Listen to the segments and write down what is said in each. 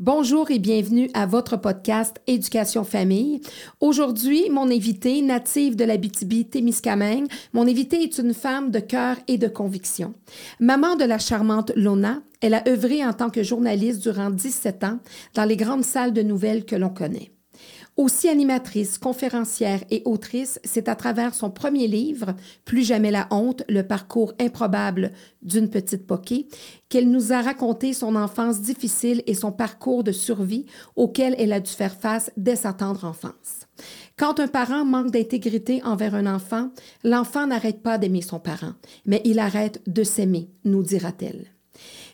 Bonjour et bienvenue à votre podcast Éducation Famille. Aujourd'hui, mon invité, native de la BTB-Témiscamingue, mon invité est une femme de cœur et de conviction. Maman de la charmante Lona, elle a œuvré en tant que journaliste durant 17 ans dans les grandes salles de nouvelles que l'on connaît. Aussi animatrice, conférencière et autrice, c'est à travers son premier livre, Plus jamais la honte, le parcours improbable d'une petite poquée, qu'elle nous a raconté son enfance difficile et son parcours de survie auquel elle a dû faire face dès sa tendre enfance. Quand un parent manque d'intégrité envers un enfant, l'enfant n'arrête pas d'aimer son parent, mais il arrête de s'aimer, nous dira-t-elle.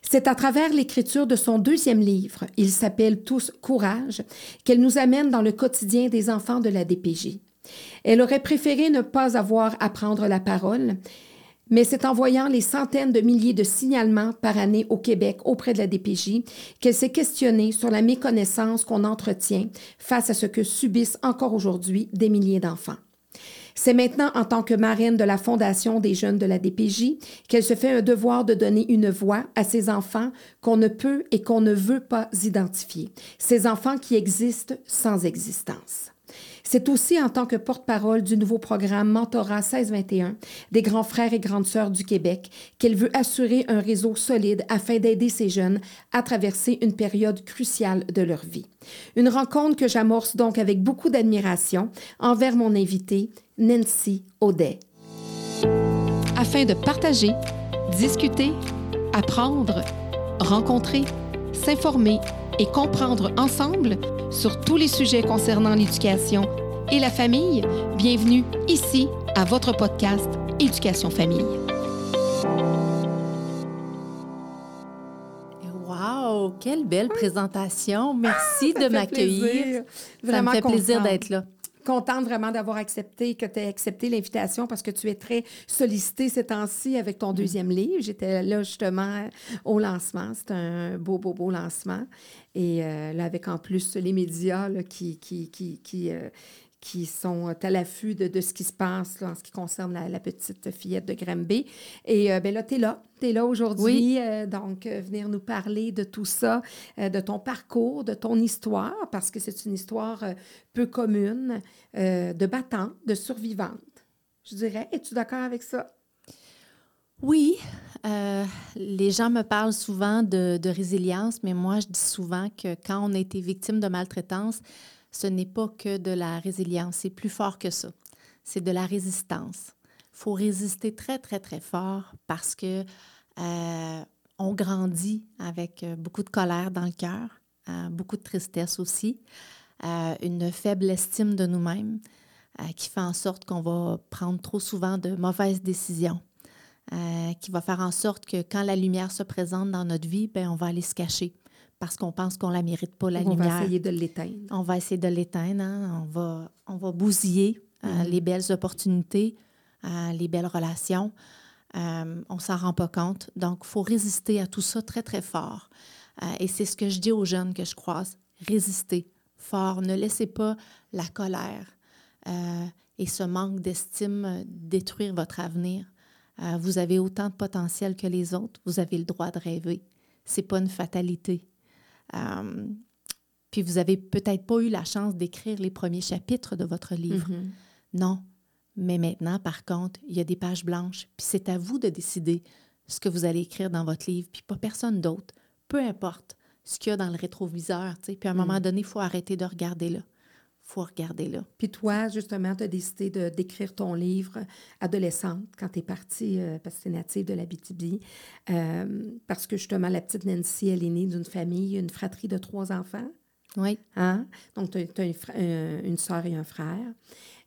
C'est à travers l'écriture de son deuxième livre, il s'appelle Tous Courage, qu'elle nous amène dans le quotidien des enfants de la DPJ. Elle aurait préféré ne pas avoir à prendre la parole, mais c'est en voyant les centaines de milliers de signalements par année au Québec auprès de la DPJ qu'elle s'est questionnée sur la méconnaissance qu'on entretient face à ce que subissent encore aujourd'hui des milliers d'enfants. C'est maintenant en tant que marraine de la Fondation des jeunes de la DPJ qu'elle se fait un devoir de donner une voix à ces enfants qu'on ne peut et qu'on ne veut pas identifier, ces enfants qui existent sans existence. C'est aussi en tant que porte-parole du nouveau programme Mentorat 1621 des grands frères et grandes sœurs du Québec qu'elle veut assurer un réseau solide afin d'aider ces jeunes à traverser une période cruciale de leur vie. Une rencontre que j'amorce donc avec beaucoup d'admiration envers mon invité, Nancy Audet. Afin de partager, discuter, apprendre, rencontrer, s'informer et comprendre ensemble sur tous les sujets concernant l'éducation et la famille, bienvenue ici à votre podcast Éducation Famille. Wow, quelle belle présentation. Merci de m'accueillir. Ça me fait plaisir d'être là contente vraiment d'avoir accepté, que tu aies accepté l'invitation parce que tu es très sollicitée ces temps-ci avec ton deuxième livre. J'étais là justement au lancement. C'était un beau, beau, beau lancement. Et euh, là, avec en plus les médias qui, qui, qui, qui, euh, qui sont à l'affût de, ce qui se passe en ce qui concerne la, petite fillette de Granby. Et euh, ben là, tu es là. Tu es là aujourd'hui. Euh, donc, euh, venir nous parler de tout ça, de ton parcours, de ton histoire, parce que c'est une histoire peu commune, de battante, de survivante. Je dirais, es-tu d'accord avec ça? Oui, les gens me parlent souvent de, de, résilience, mais moi, je dis souvent que quand on a été victime de maltraitance, ce n'est pas que de la résilience, c'est plus fort que ça. C'est de la résistance. Il faut résister très, très, très fort parce que euh, on grandit avec euh, beaucoup de colère dans le cœur, euh, beaucoup de tristesse aussi, une faible estime de nous-mêmes qui fait en sorte qu'on va prendre trop souvent de mauvaises décisions. qui va faire en sorte que quand la lumière se présente dans notre vie, ben, on va aller se cacher parce qu'on pense qu'on ne la mérite pas, la lumière. On va essayer de l'éteindre. On va essayer de l'éteindre. Hein. On, va, on va bousiller euh, mm-hmm. les belles opportunités, euh, les belles relations. Euh, on ne s'en rend pas compte. Donc, il faut résister à tout ça très, très fort. et c'est ce que je dis aux jeunes que je croise. Résistez fort. Ne laissez pas la colère et ce manque d'estime détruire votre avenir. vous avez autant de potentiel que les autres. Vous avez le droit de rêver. Ce n'est pas une fatalité. Euh, puis vous avez peut-être pas eu la chance d'écrire les premiers chapitres de votre livre. Mm-hmm. Non. Mais maintenant, par contre, il y a des pages blanches, puis c'est à vous de décider ce que vous allez écrire dans votre livre, puis pas personne d'autre. Peu importe ce qu'il y a dans le rétroviseur. Puis à un moment mm. donné, il faut arrêter de regarder là faut regarder là. Puis toi, justement, tu as décidé de, d'écrire ton livre adolescente quand tu es partie, euh, parce que tu es native de la BTB, euh, parce que justement, la petite Nancy, elle est née d'une famille, une fratrie de trois enfants. Oui. Hein? Donc, tu as, une, euh, une soeur et un frère.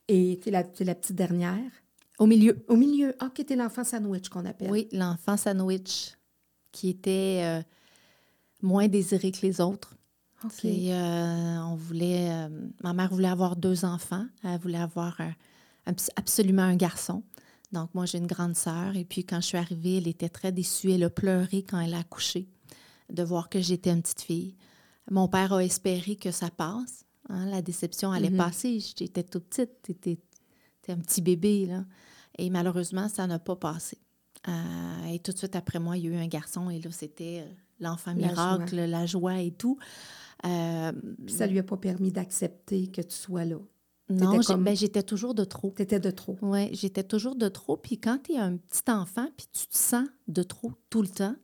Et tu es, la, la petite dernière? Au milieu. Au milieu. Ah, qui était l'enfant sandwich qu'on appelle. Oui, l'enfant sandwich, qui était moins désiré que les autres. Euh, on voulait, euh, ma mère voulait avoir deux enfants. Elle voulait avoir absolument un garçon. Donc, moi, j'ai une grande sœur. Et puis, quand je suis arrivée, elle était très déçue. Elle a pleuré quand elle a accouché de voir que j'étais une petite fille. Mon père a espéré que ça passe. Hein, la déception allait mm-hmm. passer. J'étais toute petite. J'étais un petit bébé. Là. Et malheureusement, ça n'a pas passé. Euh, et tout de suite après moi, il y a eu un garçon. Et là, c'était l'enfant miracle, la joie et tout. Euh, ça lui a pas permis d'accepter que tu sois là. non, comme- ben, j'étais toujours de trop. Tu étais de trop. Oui, j'étais toujours de trop. Puis quand tu es un petit enfant, puis tu te sens de trop tout le temps,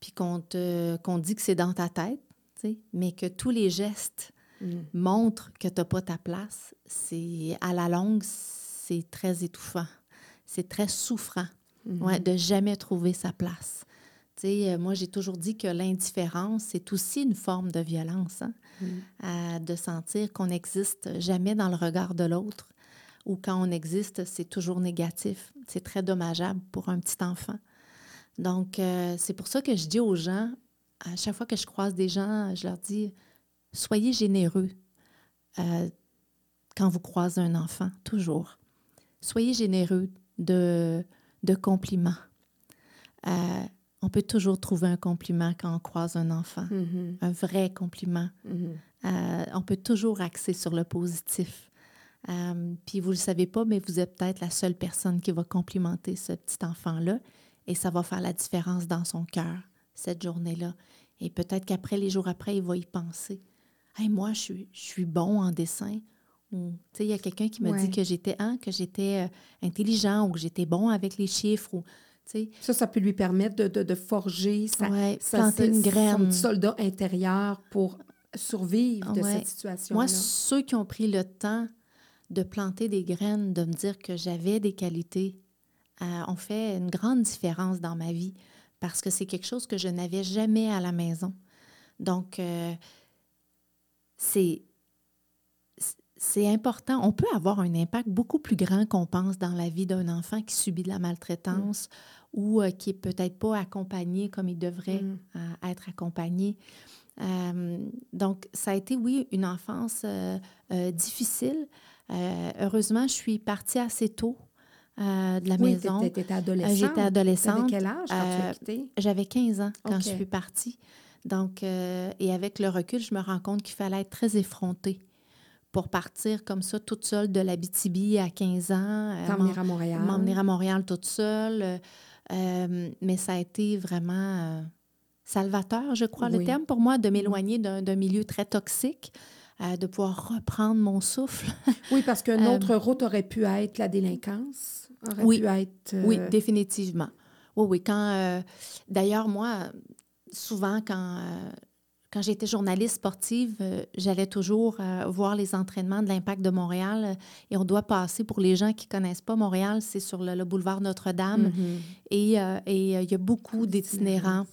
puis qu'on te qu'on dit que c'est dans ta tête, mais que tous les gestes Mm. montrent que tu n'as pas ta place, c'est à la longue, c'est très étouffant. C'est très souffrant Mhm. ouais, de jamais trouver sa place. Euh, moi, j'ai toujours dit que l'indifférence, c'est aussi une forme de violence, hein, euh, de sentir qu'on n'existe jamais dans le regard de l'autre ou quand on existe, c'est toujours négatif. C'est très dommageable pour un petit enfant. Donc, euh, c'est pour ça que je dis aux gens, à chaque fois que je croise des gens, je leur dis, soyez généreux euh, quand vous croisez un enfant, toujours. Soyez généreux de, de compliments. Euh, on peut toujours trouver un compliment quand on croise un enfant, Mhm. un vrai compliment. Mhm. Euh, on peut toujours axer sur le positif. Euh, puis vous ne le savez pas, mais vous êtes peut-être la seule personne qui va complimenter ce petit enfant-là et ça va faire la différence dans son cœur cette journée-là. Et peut-être qu'après, les jours après, il va y penser. Hey, moi, je suis, je suis bon en dessin. Ou, tu sais, il y a quelqu'un qui m'a Ouais. dit que j'étais hein, que j'étais euh, intelligent ou que j'étais bon avec les chiffres. Ou, Ça, ça peut lui permettre de, de, de forger sa, ouais, sa- planter une son graine. petit soldat intérieur pour survivre de Ouais. cette situation-là. Moi, ceux qui ont pris le temps de planter des graines, de me dire que j'avais des qualités, euh, ont fait une grande différence dans ma vie parce que c'est quelque chose que je n'avais jamais à la maison. Donc, euh, c'est c'est important. On peut avoir un impact beaucoup plus grand qu'on pense dans la vie d'un enfant qui subit de la maltraitance ou euh, qui est peut-être pas accompagné comme il devrait Mm. euh, être accompagné. Euh, donc, ça a été, oui, une enfance euh, difficile. Heureusement, je suis partie assez tôt euh, de la oui, maison. adolescente. Euh, J'étais adolescente. Quel âge quand tu as quitté? J'avais 15 ans quand je suis partie. Donc, et avec le recul, je me rends compte qu'il fallait être très effrontée pour partir comme ça toute seule de l'Abitibi à 15 ans. euh, T'emmener à Montréal. m'emmener à Montréal toute seule. euh, mais ça a été vraiment euh, salvateur, je crois, le terme pour moi, de m'éloigner d'un milieu très toxique, euh, de pouvoir reprendre mon souffle. Oui, parce qu'une Euh, autre route aurait pu être la délinquance. Aurait Oui. pu être... Oui, définitivement. Oui, oui. Quand, D'ailleurs, moi, souvent, quand, quand j'étais journaliste sportive, euh, j'allais toujours euh, voir les entraînements de l'Impact de Montréal. euh, et on doit passer, pour les gens qui ne connaissent pas Montréal, c'est sur le, le boulevard Notre-Dame. mhm. Et et, il y a beaucoup D'itinérants.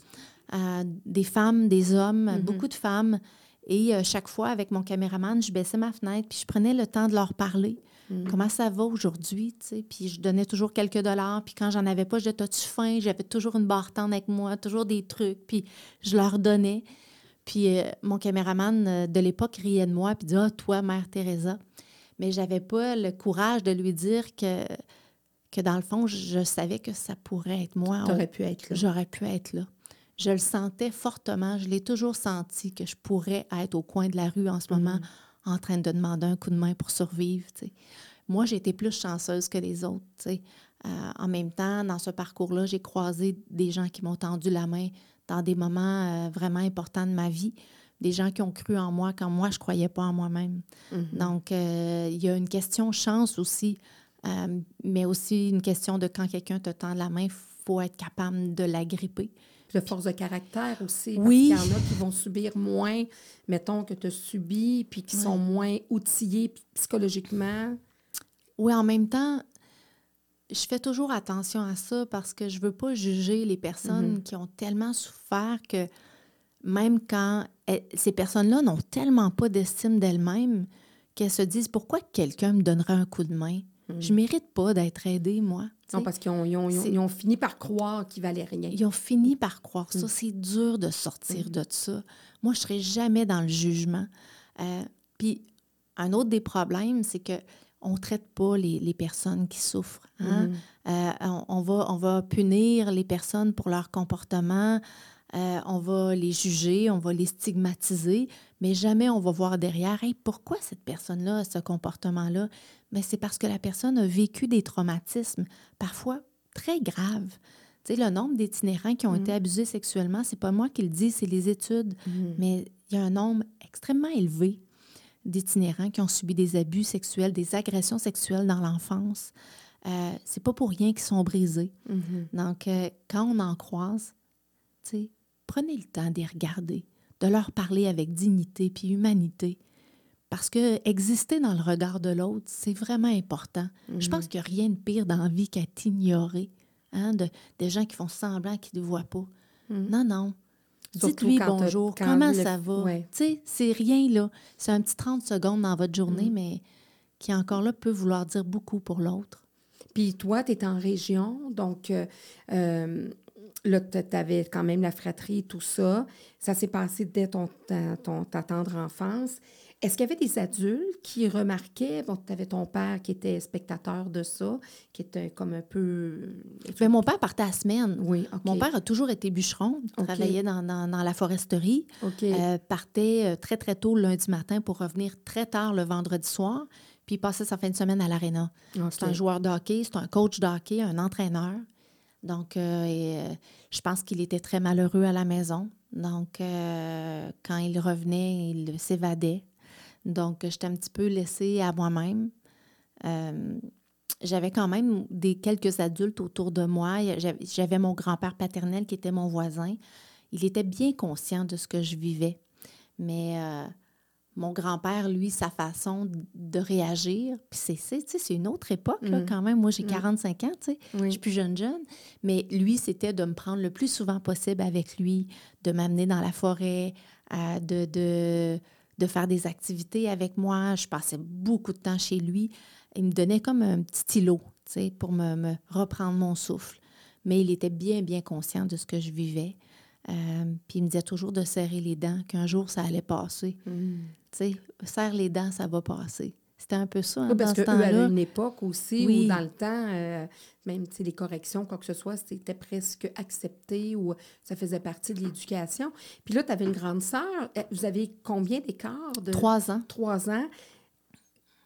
des femmes, des hommes, Mhm. beaucoup de femmes. Et chaque fois, avec mon caméraman, je baissais ma fenêtre, puis je prenais le temps de leur parler. Mhm. Comment ça va aujourd'hui? Puis je donnais toujours quelques dollars. Puis quand j'en avais pas, je disais, t'as-tu faim? J'avais toujours une barre tendre avec moi, toujours des trucs. Puis je leur donnais. Puis euh, mon caméraman euh, de l'époque riait de moi, puis disait, ah, toi, Mère Teresa. Mais j'avais pas le courage de lui dire que, que dans le fond, je, savais que ça pourrait être moi. T'aurais pu être là. J'aurais pu être là. Je le sentais fortement. Je l'ai toujours senti que je pourrais être au coin de la rue en ce moment en train de demander un coup de main pour survivre. Moi, j'ai été plus chanceuse que les autres. Euh, en même temps, dans ce parcours-là, j'ai croisé des gens qui m'ont tendu la main dans des moments euh, vraiment importants de ma vie. Des gens qui ont cru en moi quand moi, je ne croyais pas en moi-même. Mhm. Donc, euh, il y a une question chance aussi, euh, mais aussi une question de quand quelqu'un te tend la main, il faut être capable de la gripper. De force de caractère aussi. Oui. Qu'il y en a qui vont subir moins, mettons, que tu as subi, puis qui sont moins outillés psychologiquement. Oui, en même temps, je fais toujours attention à ça parce que je veux pas juger les personnes qui ont tellement souffert que même quand elles- ces personnes-là n'ont tellement pas d'estime d'elles-mêmes qu'elles se disent pourquoi quelqu'un me donnerait un coup de main? Je mérite pas d'être aidée, moi. Non, parce qu'ils ont, ils ont- fini par croire qu'il valait rien. Ils ont fini par croire Mm. ça. C'est dur de sortir de ça. Moi, je ne serai jamais dans le jugement. Euh, Puis, un autre des problèmes, c'est que on ne traite pas les, les personnes qui souffrent. hein. Mhm. Euh, on, va, on va punir les personnes pour leur comportement, euh, on va les juger, on va les stigmatiser, mais jamais on va voir derrière, Hey, pourquoi cette personne-là a ce comportement-là? Mais c'est parce que la personne a vécu des traumatismes, parfois très graves. Tu sais, le nombre d'itinérants qui ont été abusés sexuellement, c'est pas moi qui le dis, c'est les études. Mhm. Mais il y a un nombre extrêmement élevé d'itinérants qui ont subi des abus sexuels, des agressions sexuelles dans l'enfance. Euh, c'est pas pour rien qu'ils sont brisés. Mm-hmm. Donc, euh, quand on en croise, prenez le temps d'y regarder, de leur parler avec dignité puis humanité. Parce que exister dans le regard de l'autre, c'est vraiment important. Je pense qu'il n'y a rien de pire dans la vie qu'à t'ignorer. Hein, de, des gens qui font semblant qu'ils ne te voient pas. Non, non. Dites-lui bonjour, quand comment le- ça va? ouais. Tu sais, c'est rien, là. C'est un petit 30 secondes dans votre journée, Mm. mais qui encore là peut vouloir dire beaucoup pour l'autre. Puis toi, tu es en région, donc euh, euh, là, tu avais quand même la fratrie et tout ça. Ça s'est passé dès ton, ta, ton- ta tendre enfance. Est-ce qu'il y avait des adultes qui remarquaient, bon, tu avais ton père qui était spectateur de ça, qui était comme un peu... Mais mon père partait à semaine. Oui. Mon père a toujours été bûcheron, OK. travaillait dans, dans- dans la foresterie, OK. euh, partait euh, très, très tôt le lundi matin pour revenir très tard le vendredi soir, puis il passait sa fin de semaine à l'aréna. C'est un joueur de hockey, c'est un coach de hockey, un entraîneur. Donc, euh, et, euh, je pense qu'il était très malheureux à la maison. Donc, euh, quand il revenait, il s'évadait. Donc, j'étais un petit peu laissée à moi-même. Euh, j'avais quand même des quelques adultes autour de moi. J'avais mon grand-père paternel qui était mon voisin. Il était bien conscient de ce que je vivais. Mais euh, mon grand-père, lui, sa façon de réagir, puis c'est- une autre époque là, Mm. quand même. Moi, j'ai Mm. 45 ans, tu sais. Je suis plus jeune, jeune. Mais lui, c'était de me prendre le plus souvent possible avec lui, de m'amener dans la forêt, euh, de, de, de faire des activités avec moi. Je passais beaucoup de temps chez lui. Il me donnait comme un petit îlot, tu sais, pour me, me reprendre mon souffle. Mais il était bien, bien conscient de ce que je vivais. Euh, puis il me disait toujours de serrer les dents, qu'un jour, ça allait passer. Mm. Tu sais, serre les dents, ça va passer. C'était un peu ça, hein, Oui, parce dans ce temps-là. une époque aussi Oui. où, dans le temps, euh, même les corrections, quoi que ce soit, c'était presque accepté ou ça faisait partie de l'éducation. Puis là, tu avais une grande sœur. Eh, Vous avez combien d'écart? De... Trois ans. Trois ans.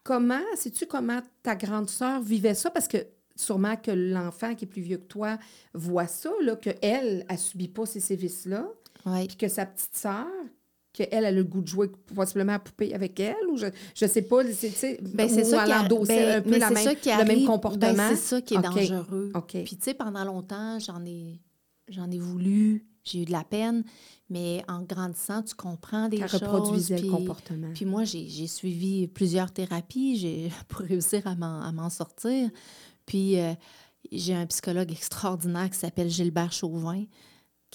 Comment, sais-tu comment ta grande sœur vivait ça? Parce que sûrement que l'enfant qui est plus vieux que toi voit ça, là, qu'elle, elle subit pas ces sévices-là, Oui. puis que sa petite sœur, qu'elle, elle a le goût de jouer possiblement à poupée avec elle, ou je, je sais pas, c'est, tu sais, Ben, ou ça ben, un peu la même, ça qui le même arrive. comportement. Ben, c'est ça qui est dangereux. Puis tu sais, pendant longtemps, j'en ai, j'en ai voulu, j'ai eu de la peine, mais en grandissant, tu comprends des Elle choses. reproduisait puis, le comportement. Puis moi, j'ai, suivi plusieurs thérapies j'ai, pour réussir à m'en, à m'en sortir. Puis euh, j'ai un psychologue extraordinaire qui s'appelle Gilbert Chauvin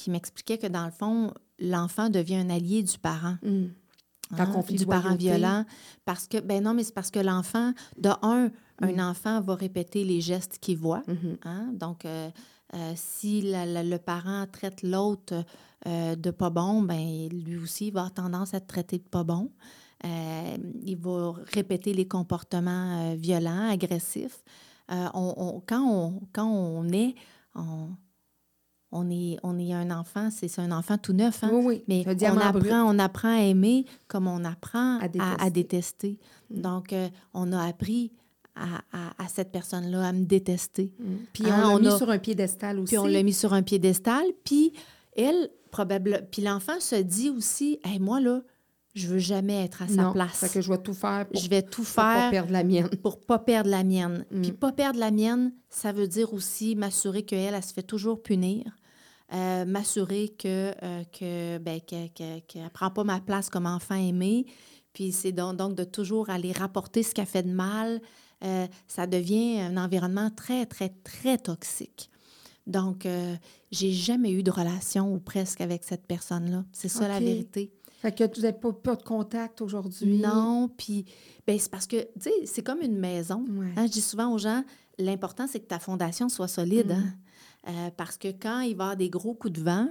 qui m'expliquait que dans le fond, l'enfant devient un allié du parent. Quand hein, conflit du parent violent. Parce que, ben non, mais c'est parce que l'enfant, de un, Mm. un enfant va répéter les gestes qu'il voit. Mhm. hein. Donc, euh, euh, si la- la- le parent traite l'autre euh, de pas bon, ben lui aussi il va avoir tendance à te traiter de pas bon. Il va répéter les comportements violents, agressifs. On- on- quand, on, quand on est, on, on est, on est un enfant, c'est un enfant tout neuf. Hein? Oui, oui. Mais on brut. apprend, on apprend à aimer comme on apprend À détester. à détester. Mm. Donc, euh, on a appris à, cette personne-là à me détester. Hum. Puis Hein, on l'a mis a- sur un piédestal aussi. Puis on l'a mis sur un piédestal. Puis elle, probablement... Puis l'enfant se dit aussi, hey, moi, là, je veux jamais être à sa non, place. Fait que je vais tout faire pour, Je vais tout pour pas faire perdre la mienne. pour pas perdre la mienne. Mm. Puis pas perdre la mienne, ça veut dire aussi m'assurer qu'elle, elle se fait toujours punir. Euh, m'assurer que, euh, que, ben, qu'elle ne prend pas ma place comme enfant aimé. Puis c'est donc, donc de toujours aller rapporter ce qu'elle fait de mal. Euh, ça devient un environnement très, très, très toxique. Donc, j'ai jamais eu de relation ou presque avec cette personne-là. C'est ça la vérité. Fait que tu n'avez pas, pas de contact aujourd'hui? Non, puis ben, c'est parce que, tu sais, c'est comme une maison. Ouais. Hein, je dis souvent aux gens, l'important, c'est que ta fondation soit solide. Mm. hein. Euh, parce que quand il va y avoir des gros coups de vent,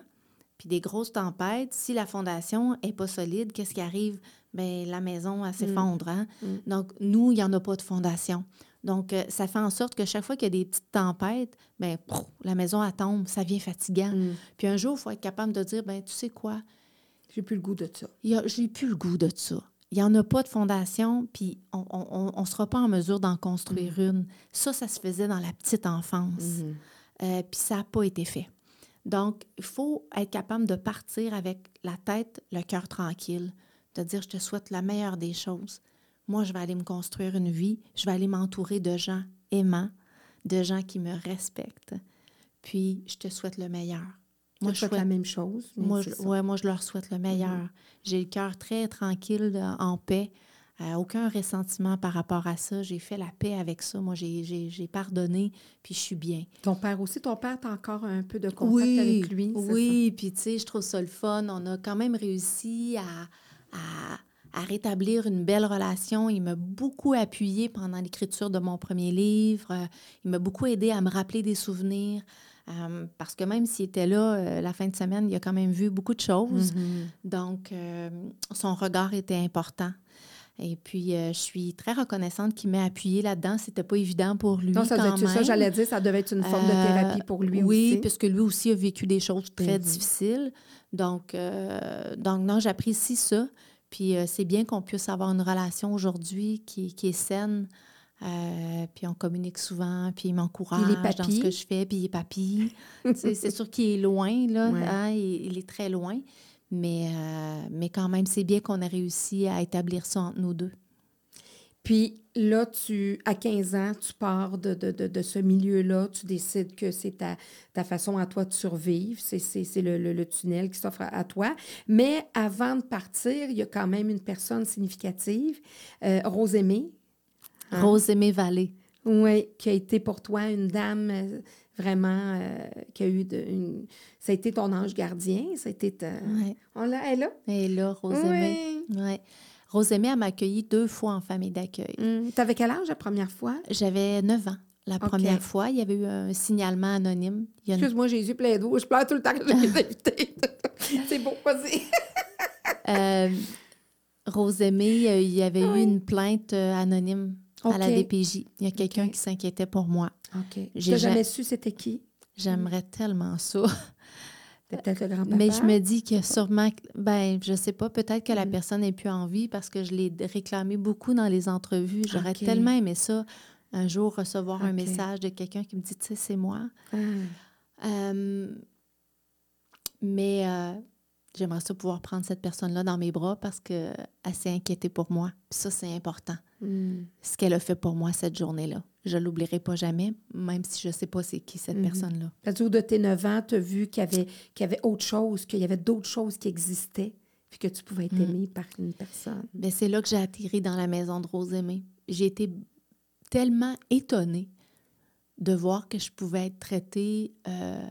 puis des grosses tempêtes, si la fondation est pas solide, qu'est-ce qui arrive? Ben, la maison, elle s'effondre. hein? Mm. Donc, nous, il n'y en a pas de fondation. Donc, euh, ça fait en sorte que chaque fois qu'il y a des petites tempêtes, prouf, la maison, elle tombe, ça devient fatigant. Hum. Puis un jour, il faut être capable de dire, ben, tu sais quoi? J'ai plus le goût de ça. A- J'ai plus le goût de ça. Il n'y en a pas de fondation, puis on ne sera pas en mesure d'en construire une. Ça, ça se faisait dans la petite enfance. Mhm. Euh, puis ça n'a pas été fait. Donc, il faut être capable de partir avec la tête, le cœur tranquille, de dire, je te souhaite la meilleure des choses. Moi, je vais aller me construire une vie, je vais aller m'entourer de gens aimants, de gens qui me respectent. Puis, je te souhaite le meilleur. Moi, je souhaite la même chose. Moi, je, ouais, moi, je leur souhaite le meilleur. Mm-hmm. J'ai le cœur très tranquille, en paix. Euh, aucun ressentiment par rapport à ça. J'ai fait la paix avec ça. Moi, j'ai pardonné, puis je suis bien. Ton père aussi, ton père, tu as encore un peu de contact avec lui? Oui, puis tu sais, je trouve ça le fun. On a quand même réussi à, à, rétablir une belle relation. Il m'a beaucoup appuyé pendant l'écriture de mon premier livre. Il m'a beaucoup aidé à me rappeler des souvenirs. Euh, parce que même s'il était là euh, la fin de semaine, il a quand même vu beaucoup de choses. Mm-hmm. Donc, son regard était important. Et puis, euh, je suis très reconnaissante qu'il m'ait appuyé là-dedans. C'était pas évident pour lui. Non, ça, quand même. ça j'allais dire, ça devait être une forme de euh, thérapie pour lui oui, aussi. Oui, puisque lui aussi a vécu des choses très difficiles. Donc, euh, donc non, j'apprécie ça. Puis, c'est bien qu'on puisse avoir une relation aujourd'hui qui, qui, est saine. puis on communique souvent, puis il m'encourage dans ce que je fais, puis il est papy. c'est sûr qu'il est loin, là, hein, il, est très loin. Mais, euh, mais quand même, c'est bien qu'on ait réussi à établir ça entre nous deux. Puis là, tu, à 15 ans, tu pars de, de, de, ce milieu-là, tu décides que c'est ta, ta, façon à toi de survivre, c'est le, le, le, tunnel qui s'offre à, toi. Mais avant de partir, il y a quand même une personne significative, euh, Rosémée. Hein? Rosémée Vallée. Oui, qui a été pour toi une dame euh, vraiment euh, qui a eu de, une... Ça a été ton ange gardien, ça a été... On l'a, elle est là? Elle est là, Rosemée. Oui. Ouais. Rosemée, elle m'a deux fois en famille d'accueil. Mmh. Tu avais quel âge la première fois? J'avais 9 ans. La première fois, il y avait eu un signalement anonyme. Excuse-moi, Jésus, plein d'eau. Je pleure tout le temps que j'ai des invités. C'est bon, vas-y. euh, Rosemée, il y avait eu une plainte euh, anonyme à la DPJ. Il y a quelqu'un qui s'inquiétait pour moi. OK. J'ai jamais su c'était qui? J'aimerais tellement ça. peut-être le grand-papa? Mais je me dis que sûrement, ben, je sais pas, peut-être que la mm. personne n'est plus en vie parce que je l'ai réclamé beaucoup dans les entrevues. J'aurais tellement aimé ça, un jour recevoir un message de quelqu'un qui me dit, tu sais, c'est moi. Ah. Euh, mais euh, j'aimerais ça pouvoir prendre cette personne-là dans mes bras parce qu'elle s'est inquiétée pour moi. Puis ça, c'est important. Mm. Ce qu'elle a fait pour moi cette journée-là. Je ne l'oublierai pas jamais, même si je ne sais pas c'est qui cette mm-hmm. personne-là. Jour de tes 9 ans, tu as vu qu'il y, avait, y avait autre chose, qu'il y avait d'autres choses qui existaient, puis que tu pouvais être mm. aimée par une personne. Bien, c'est là que j'ai atterri dans la maison de Rose Aimée. J'ai été tellement étonnée de voir que je pouvais être traitée euh,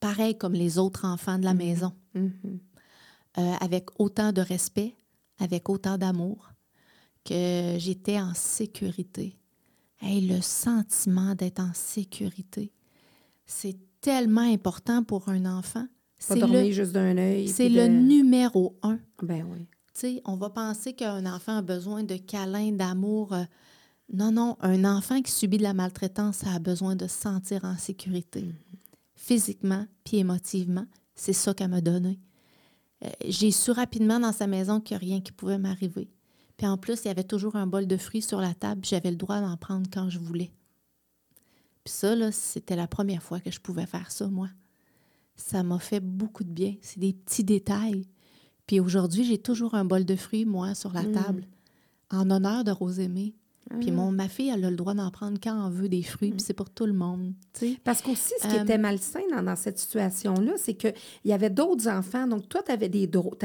pareil comme les autres enfants de la mm-hmm. maison. Mm-hmm. Euh, avec autant de respect, avec autant d'amour, que j'étais en sécurité. Et le sentiment d'être en sécurité, c'est tellement important pour un enfant. Pas dormir juste d'un œil. C'est le numéro un. Ben oui. on va penser qu'un enfant a besoin de câlins, d'amour. Euh, non, non, un enfant qui subit de la maltraitance a besoin de se sentir en sécurité. Mm-hmm. Physiquement puis émotivement, c'est ça qu'elle m'a donné. Euh, j'ai su rapidement dans sa maison qu'il n'y a rien qui pouvait m'arriver. Puis en plus, il y avait toujours un bol de fruits sur la table, j'avais le droit d'en prendre quand je voulais. Puis ça, là, c'était la première fois que je pouvais faire ça, moi. Ça m'a fait beaucoup de bien. C'est des petits détails. Puis aujourd'hui, j'ai toujours un bol de fruits, moi, sur la mmh. table, en honneur de Rosémée. Puis mon, ma fille, elle a le droit d'en prendre quand on veut des fruits, puis c'est pour tout le monde. Parce qu'aussi, ce qui était euh, malsain dans, cette situation-là, c'est qu'il y avait d'autres enfants. Donc, toi, tu avais des droits.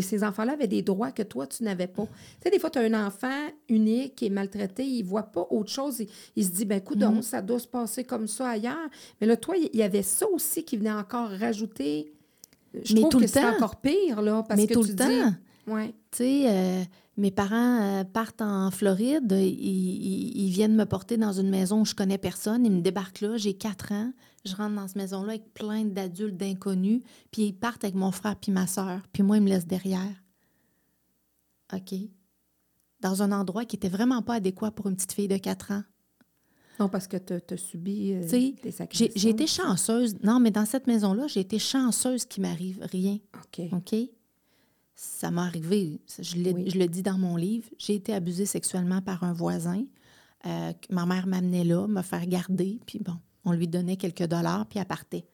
Ces enfants-là avaient des droits que toi, tu n'avais pas. Tu sais, des fois, tu as un enfant unique qui est maltraité, il ne voit pas autre chose. Il, se dit, ben écoute, mm-hmm. ça doit se passer comme ça ailleurs. Mais là, toi, il y avait ça aussi qui venait encore rajouter. Je trouve que c'est encore pire, là. Parce Mais que tout le temps. Ouais. Tu sais, euh, mes parents euh, partent en Floride, ils, viennent me porter dans une maison où je connais personne, ils me débarquent là, j'ai quatre ans, je rentre dans cette maison-là avec plein d'adultes, d'inconnus, puis ils partent avec mon frère puis ma soeur, puis moi, ils me laissent derrière. OK? Dans un endroit qui était vraiment pas adéquat pour une petite fille de quatre ans. Non, parce que tu as, subi euh, des sacrifices. J'ai été chanceuse. Non, mais dans cette maison-là, j'ai été chanceuse qu'il m'arrive rien. OK. OK? Ça m'est arrivé, je, le dis dans mon livre, j'ai été abusée sexuellement par un voisin. Euh, ma mère m'amenait là, me faire garder, puis bon, on lui donnait quelques dollars, puis elle partait.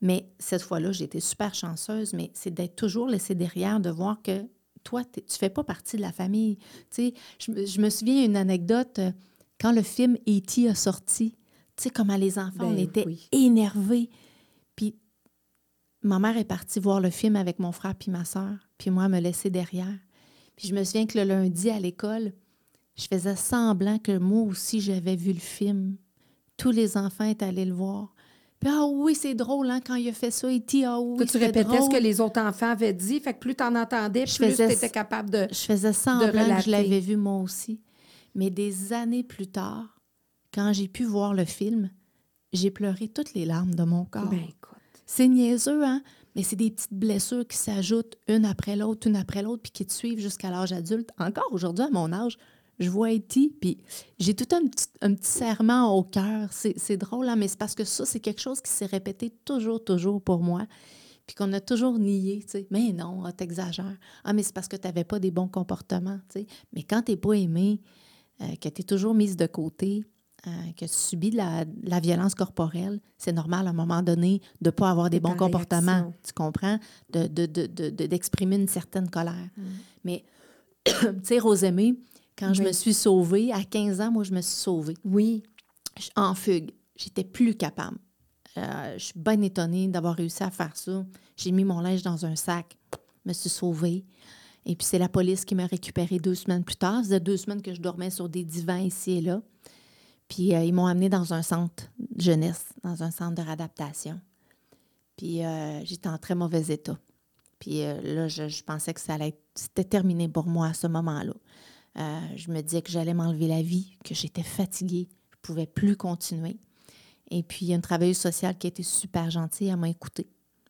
Mais cette fois-là, j'ai été super chanceuse, mais c'est d'être toujours laissée derrière, de voir que toi, tu ne fais pas partie de la famille. Tu sais, je, me- je me souviens d'une anecdote, euh, quand le film E.T. a sorti, tu sais, comment les enfants, on Ben était oui. énervés. Puis ma mère est partie voir le film avec mon frère puis ma soeur, puis moi, me laissait derrière. Puis je me souviens que le lundi à l'école, je faisais semblant que moi aussi, j'avais vu le film. Tous les enfants étaient allés le voir. Puis, ah oui, c'est drôle, hein, quand il a fait ça, E.T., ah oui, Toi, tu répétais ce que les autres enfants avaient dit, fait que plus tu en entendais, plus tu étais capable de. Je faisais semblant que je l'avais vu moi aussi. Mais des années plus tard, quand j'ai pu voir le film, j'ai pleuré toutes les larmes de mon corps. Ben, écoute. C'est niaiseux, hein? Mais c'est des petites blessures qui s'ajoutent une après l'autre, une après l'autre, puis qui te suivent jusqu'à l'âge adulte. Encore aujourd'hui, à mon âge, je vois E.T., puis j'ai tout un petit, un serment au cœur. C'est drôle, hein? mais c'est parce que ça, c'est quelque chose qui s'est répété toujours, toujours pour moi, puis qu'on a toujours nié. Mais non, ah, t'exagères. Ah, mais c'est parce que t'avais pas des bons comportements. Mais quand t'es pas aimé, euh, que t'es toujours mise de côté, euh, que tu subis de la, de la violence corporelle, c'est normal à un moment donné de ne pas avoir des bons comportements. Tu comprends? De, de- de- de- de- d'exprimer une certaine colère. Mais, tu sais, Rosemée, quand je me suis sauvée, à 15 ans, moi, je me suis sauvée. Oui. En fugue. J'étais plus capable. Euh, je suis bien étonnée d'avoir réussi à faire ça. J'ai mis mon linge dans un sac, me suis sauvée. Et puis, c'est la police qui m'a récupérée deux semaines plus tard. Ça faisait deux semaines que je dormais sur des divans ici et là. Puis, euh, ils m'ont amenée dans un centre jeunesse, dans un centre de réadaptation. Puis, euh, j'étais en très mauvais état. Puis euh, là, je, pensais que ça allait c'était terminé pour moi à ce moment-là. Je me disais que j'allais m'enlever la vie, que j'étais fatiguée, je ne pouvais plus continuer. Et puis, il y a une travailleuse sociale qui a été super gentille, elle m'a écoutée.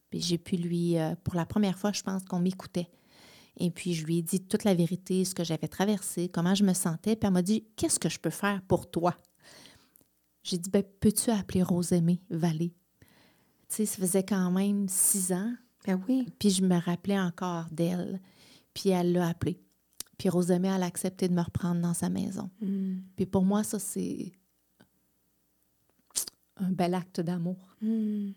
Puis j'ai pu lui, pour la première fois, je pense qu'on m'écoutait. Et puis, je lui ai dit toute la vérité, ce que j'avais traversé, comment je me sentais. Puis elle m'a dit, qu'est-ce que je peux faire pour toi? J'ai dit, ben, peux-tu appeler Rosemée Vallée? Tu sais, ça faisait quand même six ans. Ben oui. Puis je me rappelais encore d'elle. Puis elle l'a appelée. Puis Rosemée, elle a accepté de me reprendre dans sa maison. Mm. Puis pour moi, ça, c'est un bel acte d'amour. Mm.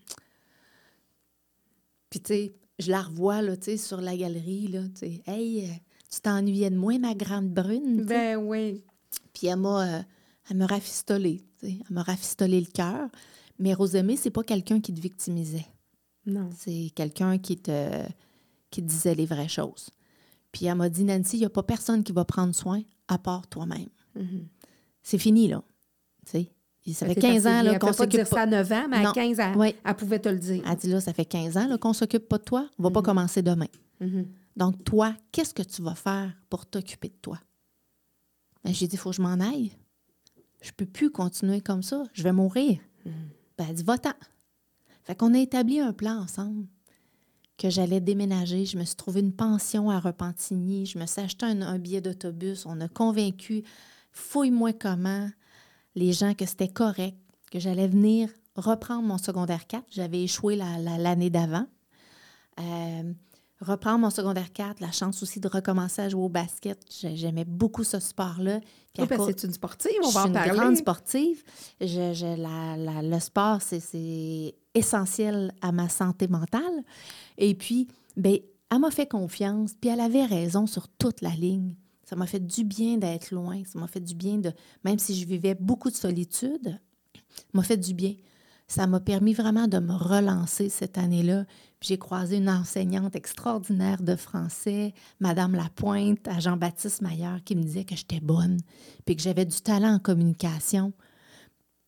Puis tu sais, je la revois, là, tu sais, sur la galerie, là, tu sais. Hey, euh, tu t'ennuyais de moi, ma grande brune? Ben oui. Puis elle m'a, euh, elle m'a rafistolé. Elle m'a rafistolé le cœur. Mais Rosemée, c'est pas quelqu'un qui te victimisait. Non. C'est quelqu'un qui te, qui te disait les vraies choses. Puis elle m'a dit, Nancy, il n'y a pas personne qui va prendre soin à part toi-même. Mhm. C'est fini, là. Tu sais, Et ça fait C'est 15 ans qu'on Elle peut pas dire s'occupe ça à 9 ans, mais Non. à 15 ans, Oui. elle pouvait te le dire. Elle dit, là, ça fait 15 ans qu'on s'occupe pas de toi. On va pas commencer demain. Mhm. Donc, toi, qu'est-ce que tu vas faire pour t'occuper de toi? Ben, j'ai dit, il faut que je m'en aille. Je peux plus continuer comme ça. Je vais mourir. Ben, elle dit, va-t'en. Fait qu'on a établi un plan ensemble que j'allais déménager. Je me suis trouvé une pension à Repentigny. Je me suis acheté un, un billet d'autobus. On a convaincu, fouille-moi comment, les gens que c'était correct, que j'allais venir reprendre mon secondaire 4. J'avais échoué la- la- l'année d'avant. Euh, reprendre mon secondaire 4, la chance aussi de recommencer à jouer au basket. J'ai- J'aimais beaucoup ce sport-là. Puis à Oui, parce cause- que c'est une sportive, on je va suis en une parler. grande sportive. Je, je- la- la- le sport, c'est- essentiel à ma santé mentale. Et puis, ben, elle m'a fait confiance, puis elle avait raison sur toute la ligne. Ça m'a fait du bien d'être loin. Ça m'a fait du bien de, même si je vivais beaucoup de solitude, ça m'a fait du bien. Ça m'a permis vraiment de me relancer cette année-là. J'ai croisé une enseignante extraordinaire de français, Madame Lapointe, à Jean-Baptiste Maillard, qui me disait que j'étais bonne, puis que j'avais du talent en communication.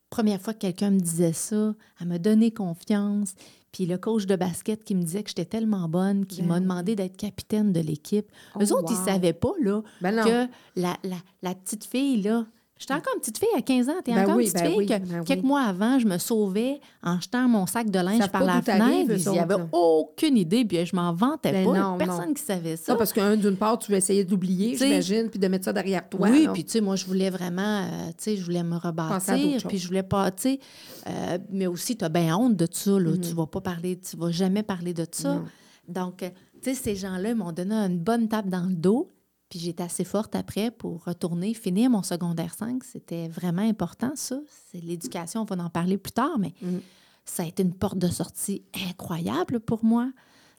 Première fois que quelqu'un me disait ça, elle m'a donné confiance. Puis le coach de basket qui me disait que j'étais tellement bonne, qui Ben m'a oui. demandé d'être capitaine de l'équipe. Oh, Eux autres, ils wow. savaient pas, là, Ben que la, la, la petite fille, là, j'étais encore une petite fille à 15 ans, t'es Ben encore oui, une petite ben fille oui, que ben quelques oui. mois avant, je me sauvais en jetant mon sac de linge par la fenêtre. Il n'y avait aucune idée, puis je m'en vantais Ben pas. Non, personne non. qui savait ça. Ça, parce qu'un, d'une part, tu essayer d'oublier, j'imagine, puis de mettre ça derrière toi. oui, puis tu sais, moi, je voulais vraiment, euh, tu sais, je voulais me rebâtir, puis je voulais pas, tu sais, euh, mais aussi, tu as bien honte de ça, là. Tu vas pas parler, tu vas jamais parler de ça. Non. Donc, tu sais, ces gens-là m'ont donné une bonne tape dans le dos, puis j'étais assez forte après pour retourner, finir mon secondaire 5. C'était vraiment important, ça. C'est l'éducation, on va en parler plus tard, mais Mm. ça a été une porte de sortie incroyable pour moi.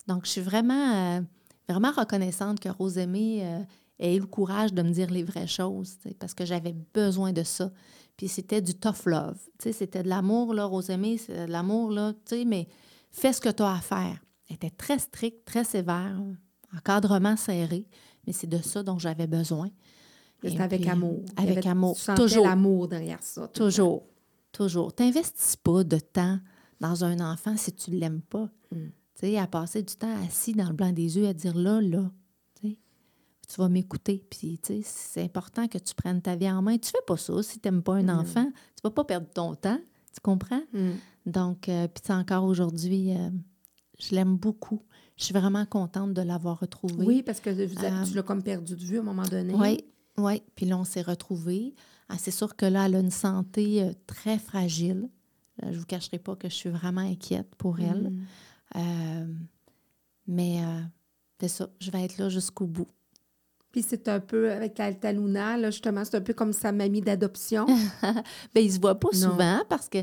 Donc, je suis vraiment, euh, vraiment reconnaissante que Rosemée euh, ait eu le courage de me dire les vraies choses, parce que j'avais besoin de ça. Puis c'était du tough love. C'était de l'amour, là, Rosemée, c'est de l'amour, là, mais fais ce que tu as à faire. Elle était très stricte, très sévère, encadrement serré, mais c'est de ça dont j'avais besoin. Avec amour. Avec amour. Tu toujours. l'amour derrière ça. Toujours. Toujours. Tu n'investis pas de temps dans un enfant si tu ne l'aimes pas. Mm. Tu sais, à passer du temps assis dans le blanc des yeux à dire là, là, tu vas m'écouter. Puis, tu sais, c'est important que tu prennes ta vie en main. Tu fais pas ça si tu n'aimes pas un mm. enfant. Tu vas pas perdre ton temps. Tu comprends? Mm. Donc, euh, puis encore aujourd'hui, euh, je l'aime beaucoup. Je suis vraiment contente de l'avoir retrouvé. Oui, parce que vous euh, tu l'as comme perdu de vue à un moment donné. Oui, oui. Puis là, on s'est retrouvés. Ah, c'est sûr que là, elle a une santé très fragile. je ne vous cacherai pas que je suis vraiment inquiète pour elle. Mm. mais c'est ça, je vais être là jusqu'au bout. Puis c'est un peu, avec Altaluna, là, justement, c'est un peu comme sa mamie d'adoption. Bien, il se voit pas souvent parce que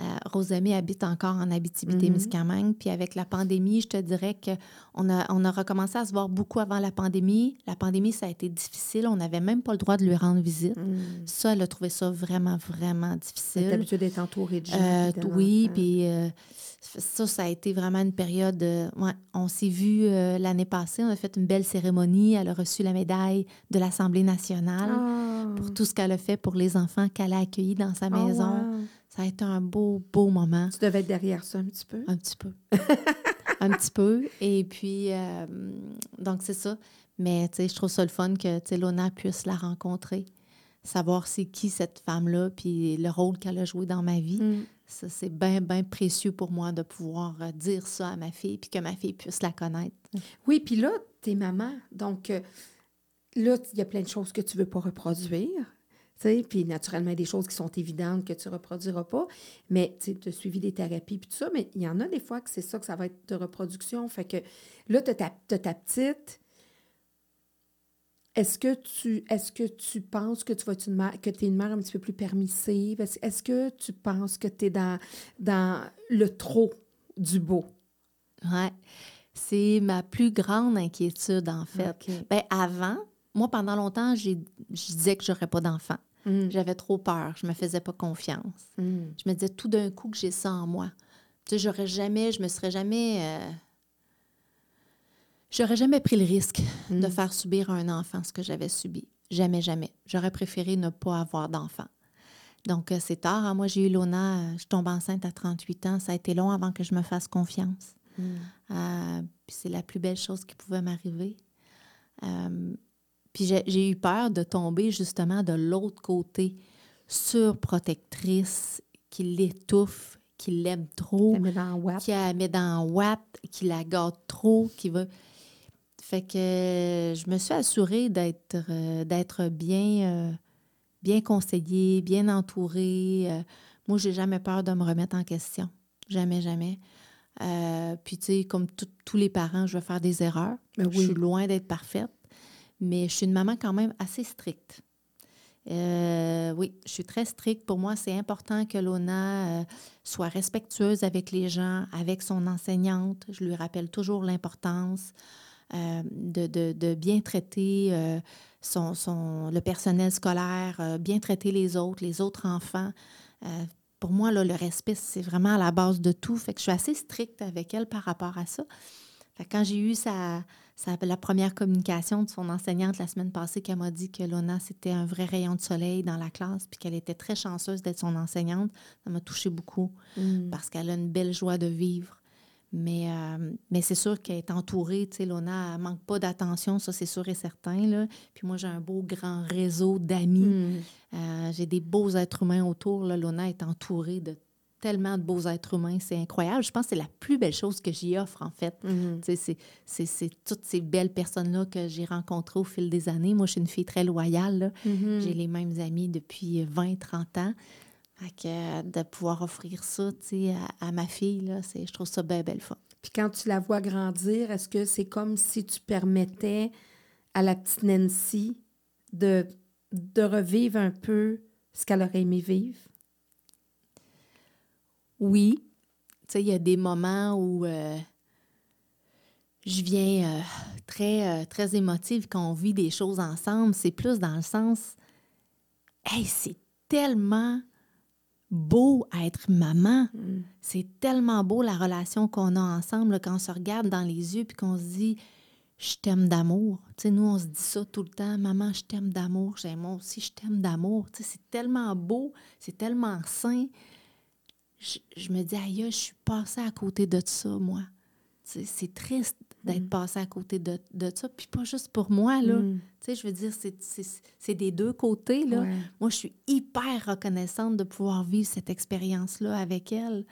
euh, Rosamie habite encore en Abitibi-Témiscamingue. Mm-hmm. Puis avec la pandémie, je te dirais qu'on a, on a recommencé à se voir beaucoup avant la pandémie. La pandémie, ça a été difficile. On n'avait même pas le droit de lui rendre visite. Mm. Ça, elle a trouvé ça vraiment, vraiment difficile. Elle habituée d'être entourée de gens. Euh, oui, puis euh, ça, ça a été vraiment une période. Ouais, on s'est vu l'année passée. On a fait une belle cérémonie. Elle a reçu la médaille de l'Assemblée nationale pour ah. tout ce qu'elle a fait pour les enfants qu'elle a accueillis dans sa oh, maison. Ça a été un beau, beau moment. Tu devais être derrière ça un petit peu? Un petit peu. un petit peu. Et puis, euh, donc, c'est ça. Mais, tu sais, je trouve ça le fun que, tu sais, Lona puisse la rencontrer, savoir c'est qui cette femme-là, puis le rôle qu'elle a joué dans ma vie. Mm. Ça, c'est bien, bien précieux pour moi de pouvoir euh, dire ça à ma fille, puis que ma fille puisse la connaître. Oui, puis là, t'es maman. Donc, euh, là, il y a plein de choses que tu veux pas reproduire. Puis naturellement, des choses qui sont évidentes que tu ne reproduiras pas. Mais tu as suivi des thérapies puis tout ça, mais il y en a des fois que c'est ça que ça va être de reproduction. Fait que là, tu as, ta petite. Est-ce que tu est-ce que tu penses que tu vas être une mère, que tu es une mère un petit peu plus permissive? Est-ce que tu penses que tu es dans, dans le trop du beau? Oui. C'est ma plus grande inquiétude, en fait. Ben, avant, moi, pendant longtemps, je disais que j'aurais pas d'enfant. Mm. J'avais trop peur. Je me faisais pas confiance. Mm. Je me disais tout d'un coup que j'ai ça en moi. Tu sais, j'aurais jamais, je me serais jamais. Euh, j'aurais jamais pris le risque mm. de faire subir à un enfant ce que j'avais subi. Jamais, jamais. J'aurais préféré ne pas avoir d'enfant. Donc, euh, c'est tard. Hein. Moi, j'ai eu Lona, euh, je tombe enceinte à 38 ans. Ça a été long avant que je me fasse confiance. c'est la plus belle chose qui pouvait m'arriver. Puis j'ai eu peur de tomber justement de l'autre côté, surprotectrice, qui l'étouffe, qui l'aime trop, qui la met dans Watt, qui la garde trop, qui va. Fait que je me suis assurée d'être euh, d'être bien, euh, bien conseillée, bien entourée. Euh, moi, j'ai jamais peur de me remettre en question. Jamais, jamais. puis, tu sais, comme tous les parents, je vais faire des erreurs. Ben je suis loin d'être parfaite mais je suis une maman quand même assez stricte. Euh, oui, je suis très stricte. Pour moi, c'est important que Lona euh, soit respectueuse avec les gens, avec son enseignante. Je lui rappelle toujours l'importance euh, de, bien traiter son, le personnel scolaire, bien traiter les autres, les autres enfants. pour moi, là, le respect, c'est vraiment à la base de tout. Fait que je suis assez stricte avec elle par rapport à ça. Quand j'ai eu sa, la première communication de son enseignante la semaine passée qui m'a dit que Lona, c'était un vrai rayon de soleil dans la classe, puis qu'elle était très chanceuse d'être son enseignante. Ça m'a touché beaucoup mm. parce qu'elle a une belle joie de vivre. Mais, euh, mais c'est sûr qu'elle est entourée, tu sais, Lona, elle manque pas d'attention, ça c'est sûr et certain. Là. Puis moi, j'ai un beau grand réseau d'amis. Mm. Euh, j'ai des beaux êtres humains autour. Là. Lona est entourée de tellement de beaux êtres humains. C'est incroyable. Je pense que c'est la plus belle chose que j'y offre, en fait. Mm-hmm. C'est toutes ces belles personnes-là que j'ai rencontrées au fil des années. Moi, je suis une fille très loyale. Mm-hmm. J'ai les mêmes amis depuis 20, 30 ans. que, de pouvoir offrir ça à, à ma fille, là, je trouve ça bien belle fois. Puis quand tu la vois grandir, est-ce que c'est comme si tu permettais à la petite Nancy de, de revivre un peu ce qu'elle aurait aimé vivre? Oui, sais, il y a des moments où euh, je viens euh, très, euh, très émotive quand on vit des choses ensemble. C'est plus dans le sens, hey, c'est tellement beau à être maman. Mm. C'est tellement beau la relation qu'on a ensemble quand on se regarde dans les yeux puis qu'on se dit je t'aime d'amour. Tu sais, nous, on se dit ça tout le temps. Maman, je t'aime d'amour. J'ai moi aussi, je t'aime d'amour. Tu sais, c'est tellement beau, c'est tellement sain. Je, je me dis, aïe, je suis passée à côté de ça, moi. C'est triste d'être Mm. passée à côté de, de ça. Puis pas juste pour moi, là. Mm. Tu sais, je veux dire, c'est- des deux côtés, là. Ouais. Moi, je suis hyper reconnaissante de pouvoir vivre cette expérience-là avec elle.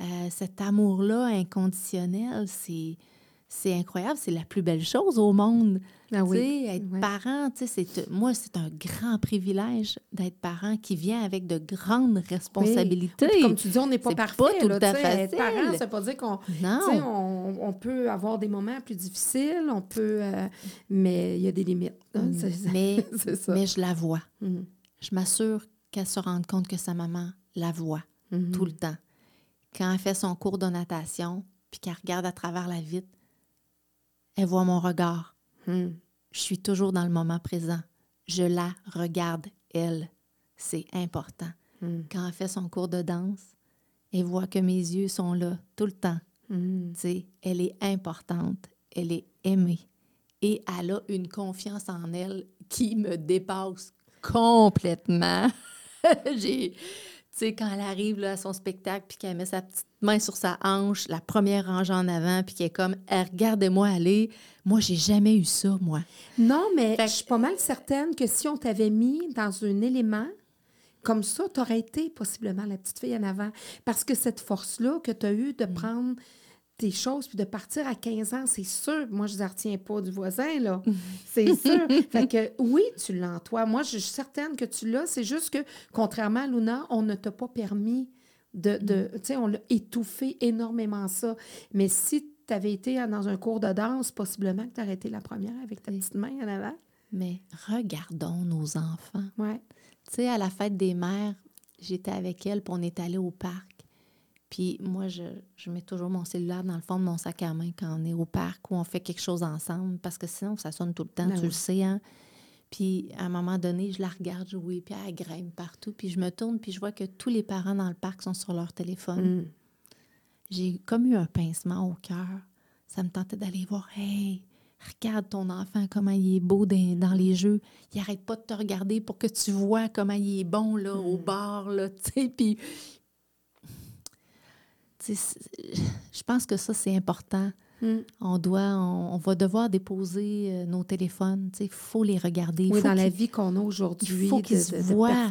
Euh, cet amour-là inconditionnel, c'est c'est incroyable. C'est la plus belle chose au monde. Ah oui. être Ouais. parent, c'est moi, c'est un grand privilège d'être parent qui vient avec de grandes responsabilités. Comme tu dis, on n'est pas C'est parfait. pas tout là, le temps tu sais, Être facile. parent, ça veut pas dire qu'on... On, on peut avoir des moments plus difficiles, on peut... euh, mais il y a des limites. c'est- mais, ça. mais je la vois. Mhm. Je m'assure qu'elle se rende compte que sa maman la voit. Mhm. tout le temps. Quand elle fait son cours de natation, puis qu'elle regarde à travers la vitre, elle voit mon regard. Mhm. Je suis toujours dans le moment présent. Je la regarde, elle. C'est important. Mhm. Quand elle fait son cours de danse, elle voit que mes yeux sont là tout le temps. Sais, elle est importante, elle est aimée. Et elle a une confiance en elle qui me dépasse complètement. J'ai... Sais, quand elle arrive là, à son spectacle, puis qu'elle met sa petite main sur sa hanche, la première rangée en avant, puis qu'elle est comme, Eh, regardez-moi aller. Moi, j'ai jamais eu ça, moi. Non, mais je suis pas mal certaine que si on t'avait mis dans un élément comme ça, tu aurais été possiblement la petite fille en avant. Parce que cette force-là que tu as eue Mm. de prendre choses puis de partir à 15 ans, c'est sûr. Moi, je ne retiens pas du voisin, là. C'est sûr. fait que oui, tu l'as en toi. Moi, je suis certaine que tu l'as. C'est juste que, contrairement à Luna, on ne t'a pas permis de. de Mm. Tu sais, on l'a étouffé énormément ça. Mais si tu avais été dans un cours de danse, possiblement que tu aurais été la première avec ta petite main en avant. Mais regardons nos enfants. Ouais. Tu sais, à la fête des mères, j'étais avec elle, puis on est allé au parc. Puis moi, je, je mets toujours mon cellulaire dans le fond de mon sac à main quand on est au parc ou on fait quelque chose ensemble, parce que sinon, ça sonne tout le temps, Ben tu oui. le sais, hein? Puis à un moment donné, je la regarde jouer, puis elle grimpe partout, puis je me tourne, puis je vois que tous les parents dans le parc sont sur leur téléphone. Mm. J'ai comme eu un pincement au cœur. Ça me tentait d'aller voir, hey, regarde ton enfant, comment il est beau dans, dans les jeux. Il arrête pas de te regarder pour que tu vois comment il est bon là, au bar, là, tu sais. Puis, je pense que ça, c'est important. Mm. On doit, on, on va devoir déposer euh, nos téléphones. Il faut les regarder. Oui, faut dans la vie qu'on a aujourd'hui, il faut qu'ils se voient.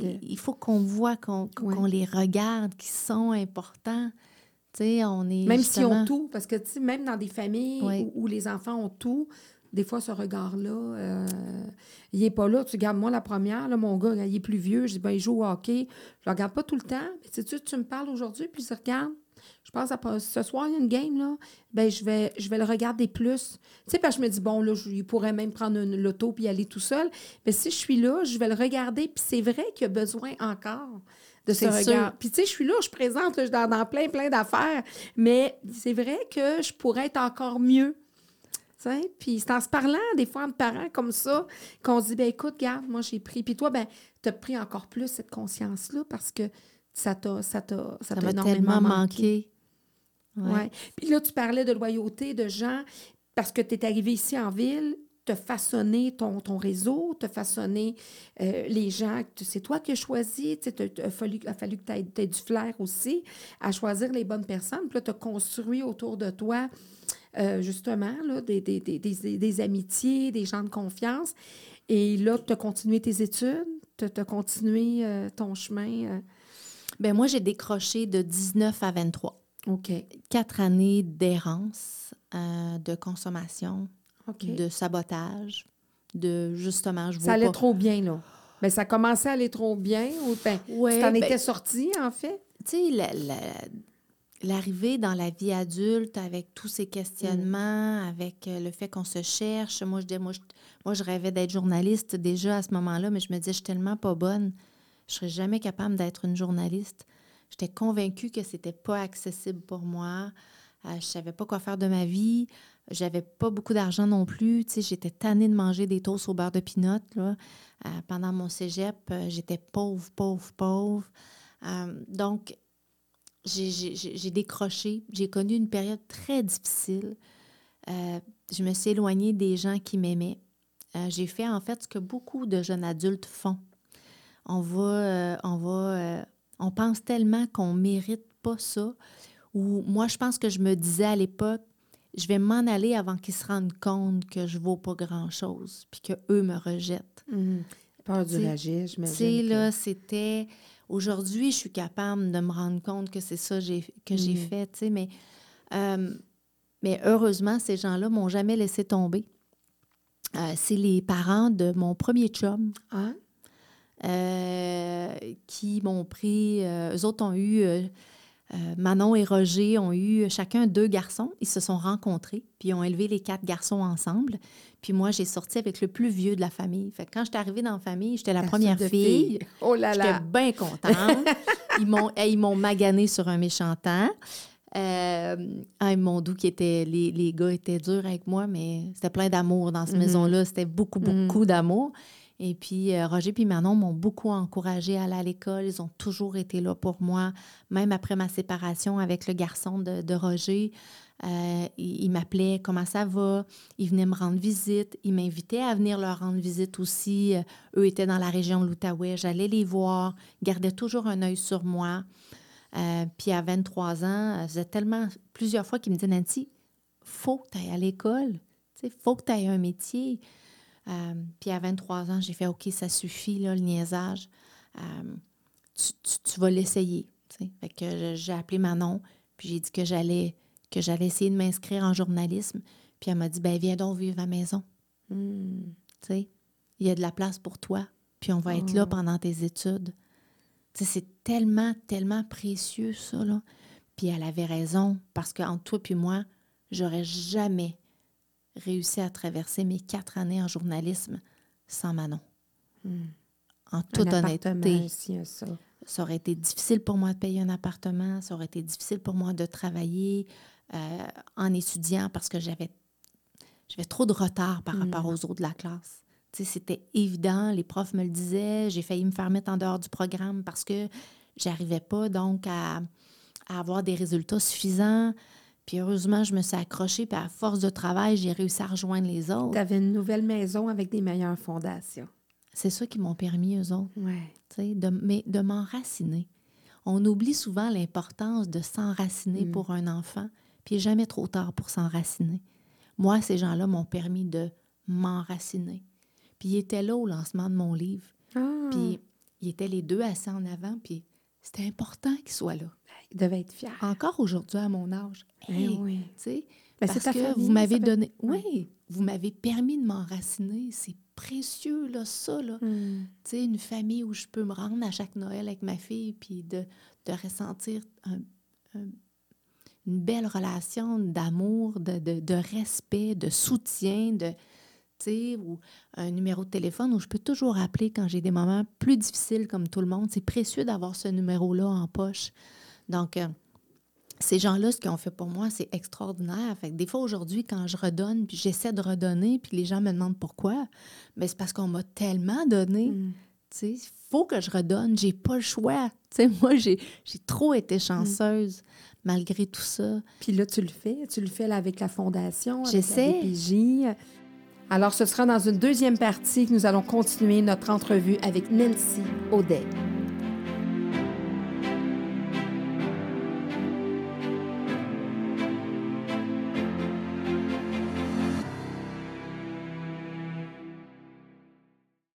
de- Il faut qu'on voit, qu'on Ouais. les regarde, qu'ils sont importants. On est Même ont justement- tout, parce que même dans des familles où les enfants ont tout, des fois, ce regard-là, euh, il n'est pas là. Tu regardes, moi, la première, là, mon gars, il est plus vieux, je dis, ben, il joue au hockey. Je le regarde pas tout le temps. Mais tu sais, tu me parles aujourd'hui, puis je regarde. Je pense à ce soir, il y a une game, là. Ben, je vais, je vais le regarder plus. Tu sais, parce que je me dis, bon, là, je, il pourrait même prendre une loto puis y aller tout seul. Mais si je suis là, je vais le regarder. Puis c'est vrai qu'il y a besoin encore de ce C'est sûr. regard. Puis tu sais, je suis là, je présente, là, je suis dans, dans plein, plein d'affaires. Mais c'est vrai que je pourrais être encore mieux. Puis c'est en se parlant, des fois, entre parents comme ça, qu'on se dit, ben écoute, garde, moi, j'ai pris. Puis toi, ben, tu as pris encore plus cette conscience-là parce que ça t'a ça t'a- ça Ça t'a énormément tellement manqué. manqué. Ouais. Puis là, tu parlais de loyauté, de gens, parce que tu es arrivé ici en ville, te façonner ton, ton réseau, te façonner euh, les gens. C'est toi qui as choisi. Il a fallu, a fallu que tu aies, du flair aussi à choisir les bonnes personnes. Puis là, tu as construit autour de toi, euh, justement, là, des, des, des, des, des amitiés, des gens de confiance. Et là, tu as continué tes études, tu as continué euh, ton chemin. euh, Ben moi, j'ai décroché de 19 à 23. OK. Quatre années d'errance, euh, de consommation, de sabotage, de justement, je Ça allait pas... trop bien, là. Ça commençait à aller trop bien. Ou, ben, Ouais, tu t'en ben, étais sorti, en fait? tu sais, la- la- l'arrivée dans la vie adulte avec tous ces questionnements, avec euh, le fait qu'on se cherche. Moi, je, dis- moi, je, moi, je rêvais d'être journaliste déjà à ce moment-là, mais je me disais, je suis tellement pas bonne. Je serais jamais capable d'être une journaliste. J'étais convaincue que c'était pas accessible pour moi. Euh, je savais pas quoi faire de ma vie. J'avais pas beaucoup d'argent non plus. Tu sais, j'étais tannée de manger des toasts au beurre de pinot. Là. Euh, pendant mon cégep, euh, j'étais pauvre, pauvre, pauvre. donc, j'ai décroché. J'ai connu une période très difficile. je me suis éloignée des gens qui m'aimaient. j'ai fait en fait ce que beaucoup de jeunes adultes font. On va, on va, on pense tellement qu'on mérite pas ça ou moi, je pense que je me disais à l'époque, je vais m'en aller avant qu'ils se rendent compte que je vaux pas grand-chose, puis qu'eux me rejettent. Mmh. Peur du rejet, je me sais, là, c'était... Aujourd'hui, je suis capable de me rendre compte que c'est ça que j'ai mmh. fait, tu sais, mais, euh, mais heureusement, ces gens-là m'ont jamais laissé tomber. Euh, c'est les parents de mon premier chum. Ah. Euh, qui m'ont pris... eux autres ont eu euh, Manon et Roger ont eu chacun deux garçons. Ils se sont rencontrés, puis ont élevé les quatre garçons ensemble. Puis moi, j'ai sorti avec le plus vieux de la famille. Fait quand j'étais arrivée dans la famille, j'étais la, première fille. Oh là là! J'étais bien contente. ils m'ont ils m'ont magané sur un méchant temps. Euh, ah, mon doux qui était les, les, gars étaient durs avec moi, mais c'était plein d'amour dans cette mm-hmm. maison-là. C'était beaucoup, beaucoup mm-hmm. d'amour. Et puis, euh, Roger et Manon m'ont beaucoup encouragé à aller à l'école. Ils ont toujours été là pour moi, même après ma séparation avec le garçon de, Roger. Euh, ils, m'appelaient comment ça va. Ils venaient me rendre visite. Ils m'invitaient à venir leur rendre visite aussi. Euh, eux étaient dans la région de l'Outaouais. J'allais les voir, gardaient toujours un œil sur moi. puis à 23 ans, faisait tellement plusieurs fois qu'ils me disaient Nancy, faut que tu ailles à l'école. Il faut que tu ailles un métier. Euh, puis à 23 ans, j'ai fait OK, ça suffit, là, le niaisage. Euh, tu, vas l'essayer. Fait que j'ai appelé Manon, puis j'ai dit que j'allais que j'allais essayer de m'inscrire en journalisme. Puis elle m'a dit ben viens donc vivre à la maison. Hmm. Il y a de la place pour toi, puis on va être là oh. pendant tes études. C'est tellement, tellement précieux, ça. Là. Puis elle avait raison, parce qu'entre toi et moi, j'aurais jamais réussi à traverser mes quatre années en journalisme sans Manon. Hmm. En toute honnêteté. ça. ça. aurait été difficile pour moi de payer un appartement, ça aurait été difficile pour moi de travailler euh, en étudiant parce que j'avais j'avais trop de retard par rapport hmm. aux autres de la classe. C'était évident, les profs me le disaient, j'ai failli me faire mettre en dehors du programme parce que j'arrivais pas donc à, à, avoir des résultats suffisants. Puis heureusement, je me suis accrochée, puis à force de travail, j'ai réussi à rejoindre les autres. Tu avais une nouvelle maison avec des meilleures fondations. C'est ça qui m'ont permis, eux autres. Ouais. De, mais de m'enraciner. On oublie souvent l'importance de s'enraciner mm. pour un enfant, puis il jamais trop tard pour s'enraciner. Moi, ces gens-là m'ont permis de m'enraciner. Puis ils étaient là au lancement de mon livre. Ah. Puis ils étaient les deux assis en avant, puis c'était important qu'ils soient là. Il devait être fier. Encore aujourd'hui, à mon âge. Eh oui. Ben, parce que vous m'avez donné... Oui, vous m'avez permis de m'enraciner. C'est précieux, là, ça, là. Hmm. une famille où je peux me rendre à chaque Noël avec ma fille, puis de, de ressentir une belle relation d'amour, de, de, de, respect, de soutien, de ou un numéro de téléphone où je peux toujours appeler quand j'ai des moments plus difficiles comme tout le monde. C'est précieux d'avoir ce numéro-là en poche. Donc, euh, ces gens-là, ce qu'ils ont fait pour moi, c'est extraordinaire. Fait des fois, aujourd'hui, quand je redonne, puis j'essaie de redonner, puis les gens me demandent pourquoi, mais c'est parce qu'on m'a tellement donné. Mm. Il faut que je redonne. J'ai pas le choix. moi, j'ai trop été chanceuse malgré tout ça. Puis là, tu le fais. Tu le fais avec la Fondation, J'essaie. Alors, ce sera dans une deuxième partie que nous allons continuer notre entrevue avec Nancy Audet.